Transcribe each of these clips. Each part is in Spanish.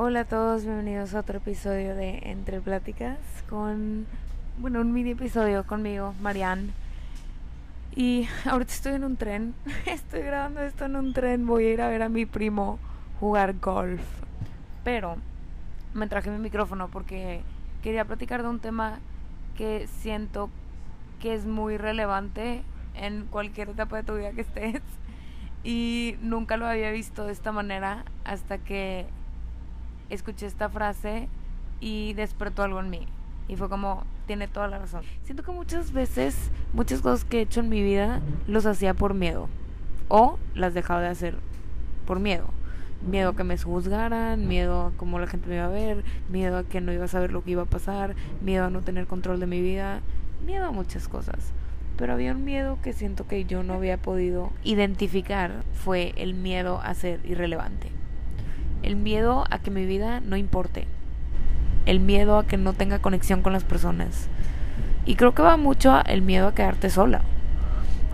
Hola a todos, bienvenidos a otro episodio de Entre Pláticas con, bueno, un mini episodio conmigo, Marianne. Y ahorita estoy en un tren, estoy grabando esto en un tren, voy a ir a ver a mi primo jugar golf. Pero me traje mi micrófono porque quería platicar de un tema que siento que es muy relevante en cualquier etapa de tu vida que estés. Y nunca lo había visto de esta manera hasta que escuché esta frase y despertó algo en mí. Y fue como, tiene toda la razón. Siento que muchas veces, muchas cosas que he hecho en mi vida, los hacía por miedo. O las dejaba de hacer por miedo. Miedo a que me juzgaran, miedo a cómo la gente me iba a ver, miedo a que no iba a saber lo que iba a pasar, miedo a no tener control de mi vida, miedo a muchas cosas. Pero había un miedo que siento que yo no había podido identificar, fue el miedo a ser irrelevante el miedo a que mi vida no importe, el miedo a que no tenga conexión con las personas. Y creo que va mucho el miedo a quedarte sola.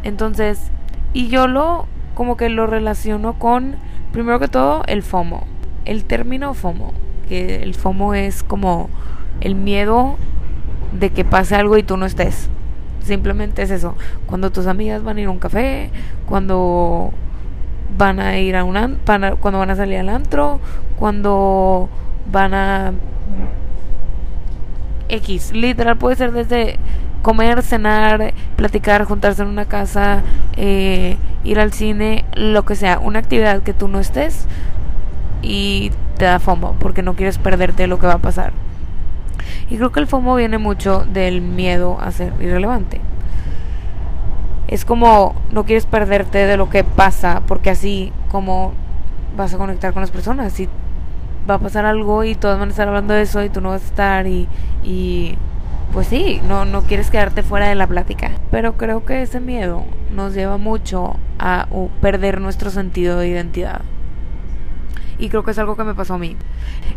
Entonces, y yo lo como que lo relaciono con primero que todo el FOMO. El término FOMO, que el FOMO es como el miedo de que pase algo y tú no estés. Simplemente es eso. Cuando tus amigas van a ir a un café, cuando van a ir a un cuando van a salir al antro, cuando van a X, literal puede ser desde comer, cenar, platicar, juntarse en una casa, eh, ir al cine, lo que sea, una actividad que tú no estés y te da FOMO porque no quieres perderte lo que va a pasar. Y creo que el FOMO viene mucho del miedo a ser irrelevante es como no quieres perderte de lo que pasa, porque así como vas a conectar con las personas. Si va a pasar algo y todos van a estar hablando de eso y tú no vas a estar y, y pues sí, no, no quieres quedarte fuera de la plática. Pero creo que ese miedo nos lleva mucho a perder nuestro sentido de identidad. Y creo que es algo que me pasó a mí.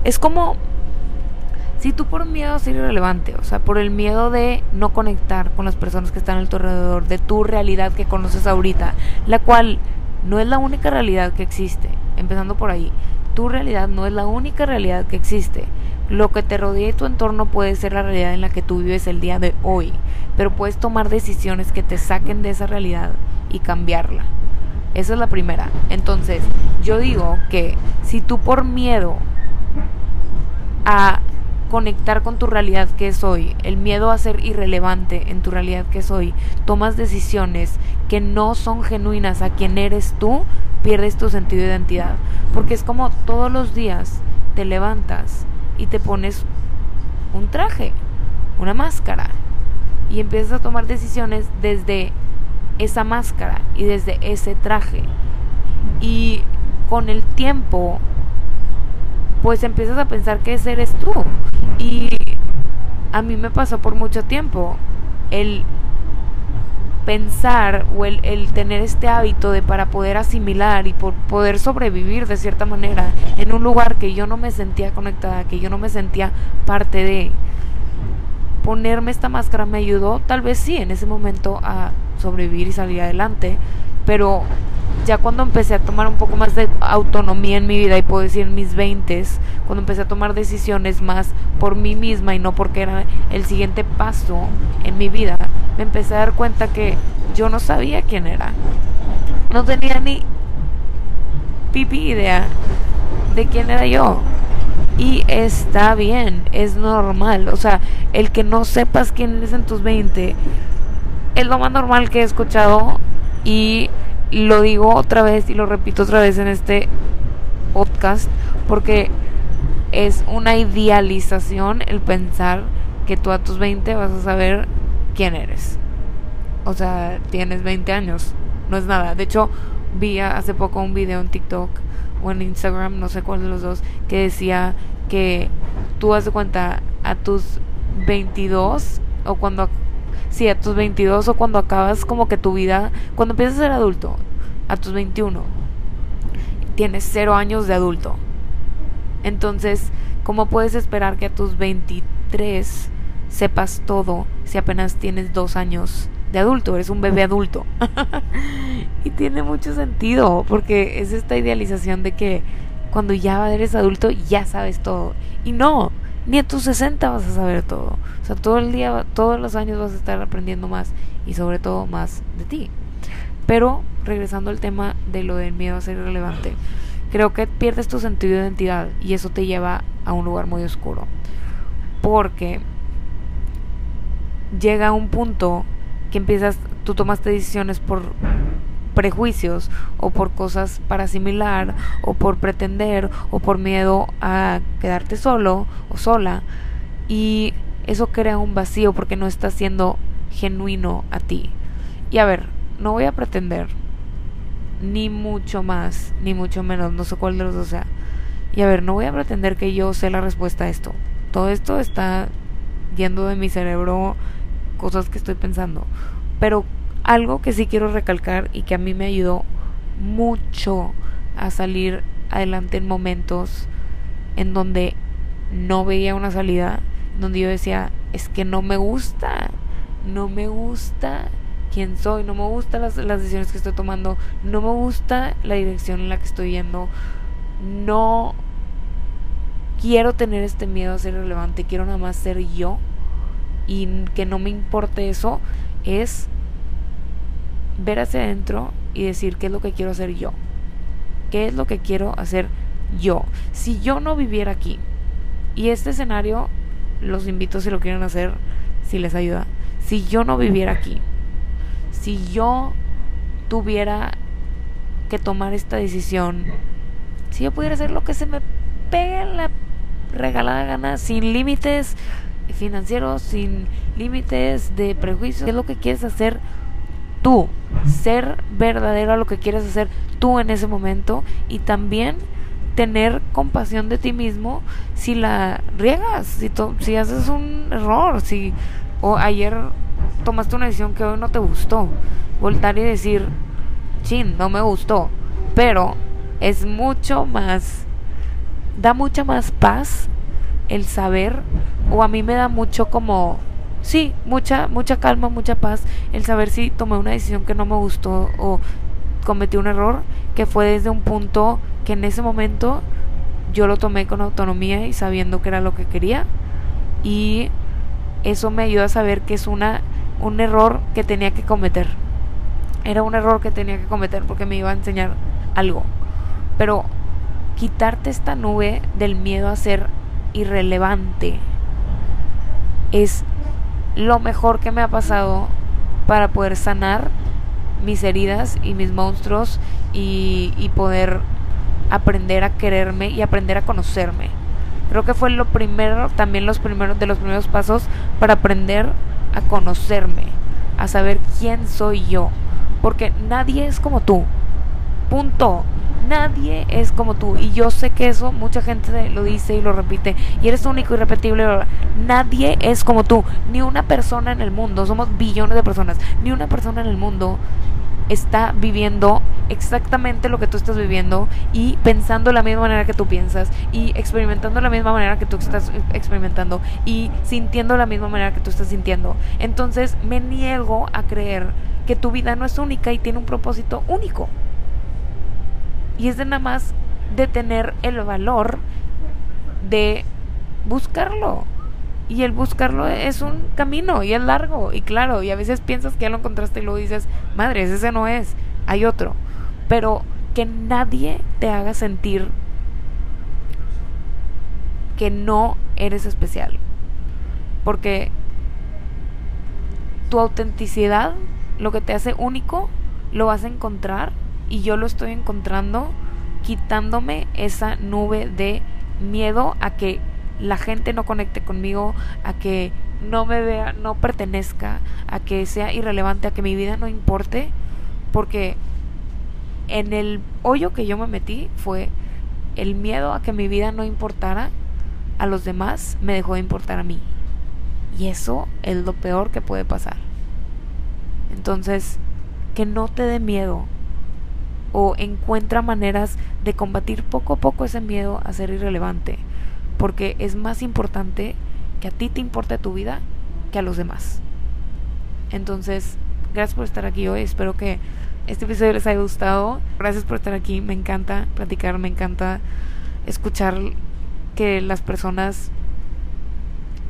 Es como si tú por miedo a ser irrelevante, o sea, por el miedo de no conectar con las personas que están a tu alrededor, de tu realidad que conoces ahorita, la cual no es la única realidad que existe, empezando por ahí, tu realidad no es la única realidad que existe. Lo que te rodea y tu entorno puede ser la realidad en la que tú vives el día de hoy, pero puedes tomar decisiones que te saquen de esa realidad y cambiarla. Esa es la primera. Entonces, yo digo que si tú por miedo a conectar con tu realidad que es hoy, el miedo a ser irrelevante en tu realidad que es hoy, tomas decisiones que no son genuinas a quien eres tú, pierdes tu sentido de identidad. Porque es como todos los días te levantas y te pones un traje, una máscara, y empiezas a tomar decisiones desde esa máscara y desde ese traje. Y con el tiempo pues empiezas a pensar que ese eres tú. Y a mí me pasó por mucho tiempo el pensar o el, el, tener este hábito de para poder asimilar y por poder sobrevivir de cierta manera en un lugar que yo no me sentía conectada, que yo no me sentía parte de ponerme esta máscara me ayudó tal vez sí en ese momento a sobrevivir y salir adelante, pero ya cuando empecé a tomar un poco más de autonomía en mi vida y puedo decir en mis 20 cuando empecé a tomar decisiones más por mí misma y no porque era el siguiente paso en mi vida, me empecé a dar cuenta que yo no sabía quién era. No tenía ni pipi idea de quién era yo. Y está bien, es normal. O sea, el que no sepas quién eres en tus 20 es lo más normal que he escuchado y lo digo otra vez y lo repito otra vez en este podcast porque es una idealización el pensar que tú a tus 20 vas a saber quién eres. O sea, tienes 20 años, no es nada. De hecho, vi hace poco un video en TikTok o en Instagram, no sé cuál de los dos, que decía que tú hace cuenta a tus 22 o cuando si a tus 22 o cuando acabas como que tu vida, cuando empiezas a ser adulto, a tus 21, tienes cero años de adulto. Entonces, ¿cómo puedes esperar que a tus 23 sepas todo si apenas tienes dos años de adulto? Eres un bebé adulto. y tiene mucho sentido, porque es esta idealización de que cuando ya eres adulto ya sabes todo. Y no, ni a tus 60 vas a saber todo. O sea, todo el día, todos los años vas a estar aprendiendo más y sobre todo más de ti. Pero regresando al tema de lo del miedo a ser irrelevante, creo que pierdes tu sentido de identidad y eso te lleva a un lugar muy oscuro. Porque llega un punto que empiezas, tú tomaste decisiones por prejuicios o por cosas para asimilar o por pretender o por miedo a quedarte solo o sola y eso crea un vacío porque no estás siendo genuino a ti. Y a ver, no voy a pretender ni mucho más, ni mucho menos, no sé cuál de los dos sea. Y a ver, no voy a pretender que yo sé la respuesta a esto. Todo esto está yendo de mi cerebro cosas que estoy pensando. Pero algo que sí quiero recalcar y que a mí me ayudó mucho a salir adelante en momentos en donde no veía una salida, donde yo decía, es que no me gusta, no me gusta quién soy, no me gustan las, las decisiones que estoy tomando, no me gusta la dirección en la que estoy yendo, no quiero tener este miedo a ser relevante, quiero nada más ser yo y que no me importe eso, es ver hacia adentro y decir qué es lo que quiero hacer yo. ¿Qué es lo que quiero hacer yo? Si yo no viviera aquí, y este escenario los invito si lo quieren hacer, si les ayuda. Si yo no viviera aquí, si yo tuviera que tomar esta decisión, si yo pudiera hacer lo que se me pegue la regalada gana, sin límites financieros, sin límites de prejuicios, ¿qué es lo que quieres hacer tú? Ser verdadero a lo que quieres hacer tú en ese momento y también tener compasión de ti mismo si la riegas, si, si haces un error, si o ayer tomaste una decisión que hoy no te gustó, voltar y decir, chin, no me gustó, pero es mucho más, da mucha más paz el saber, o a mí me da mucho como, sí, mucha, mucha calma, mucha paz, el saber si tomé una decisión que no me gustó o cometí un error, que fue desde un punto que en ese momento yo lo tomé con autonomía y sabiendo que era lo que quería. Y eso me ayuda a saber que es una, un error que tenía que cometer. Era un error que tenía que cometer porque me iba a enseñar algo. Pero quitarte esta nube del miedo a ser irrelevante es lo mejor que me ha pasado para poder sanar mis heridas y mis monstruos y, y poder aprender a quererme y aprender a conocerme. Creo que fue lo primero, también los primeros de los primeros pasos para aprender a conocerme, a saber quién soy yo, porque nadie es como tú. Punto. Nadie es como tú. Y yo sé que eso mucha gente lo dice y lo repite. Y eres único y repetible. Nadie es como tú. Ni una persona en el mundo. Somos billones de personas. Ni una persona en el mundo está viviendo exactamente lo que tú estás viviendo y pensando la misma manera que tú piensas y experimentando la misma manera que tú estás experimentando y sintiendo la misma manera que tú estás sintiendo. Entonces me niego a creer que tu vida no es única y tiene un propósito único. Y es de nada más de tener el valor de buscarlo. Y el buscarlo es un camino y es largo y claro, y a veces piensas que ya lo encontraste y luego dices, madre, ese no es, hay otro. Pero que nadie te haga sentir que no eres especial. Porque tu autenticidad, lo que te hace único, lo vas a encontrar y yo lo estoy encontrando quitándome esa nube de miedo a que la gente no conecte conmigo, a que no me vea, no pertenezca, a que sea irrelevante, a que mi vida no importe, porque en el hoyo que yo me metí fue el miedo a que mi vida no importara a los demás, me dejó de importar a mí. Y eso es lo peor que puede pasar. Entonces, que no te dé miedo o encuentra maneras de combatir poco a poco ese miedo a ser irrelevante, porque es más importante que a ti te importe tu vida que a los demás. Entonces, gracias por estar aquí hoy, espero que este episodio les haya gustado. Gracias por estar aquí, me encanta platicar, me encanta escuchar que las personas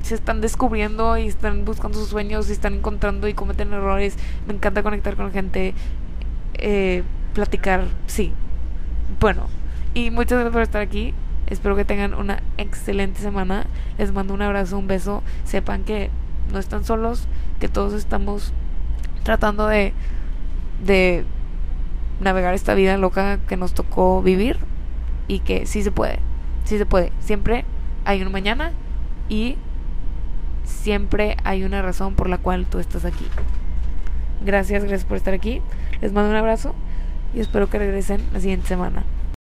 se están descubriendo y están buscando sus sueños y están encontrando y cometen errores. Me encanta conectar con gente, eh, platicar, sí. Bueno, y muchas gracias por estar aquí. Espero que tengan una excelente semana. Les mando un abrazo, un beso. Sepan que no están solos, que todos estamos tratando de, de navegar esta vida loca que nos tocó vivir y que sí se puede, sí se puede. Siempre hay un mañana y siempre hay una razón por la cual tú estás aquí. Gracias, gracias por estar aquí. Les mando un abrazo y espero que regresen la siguiente semana.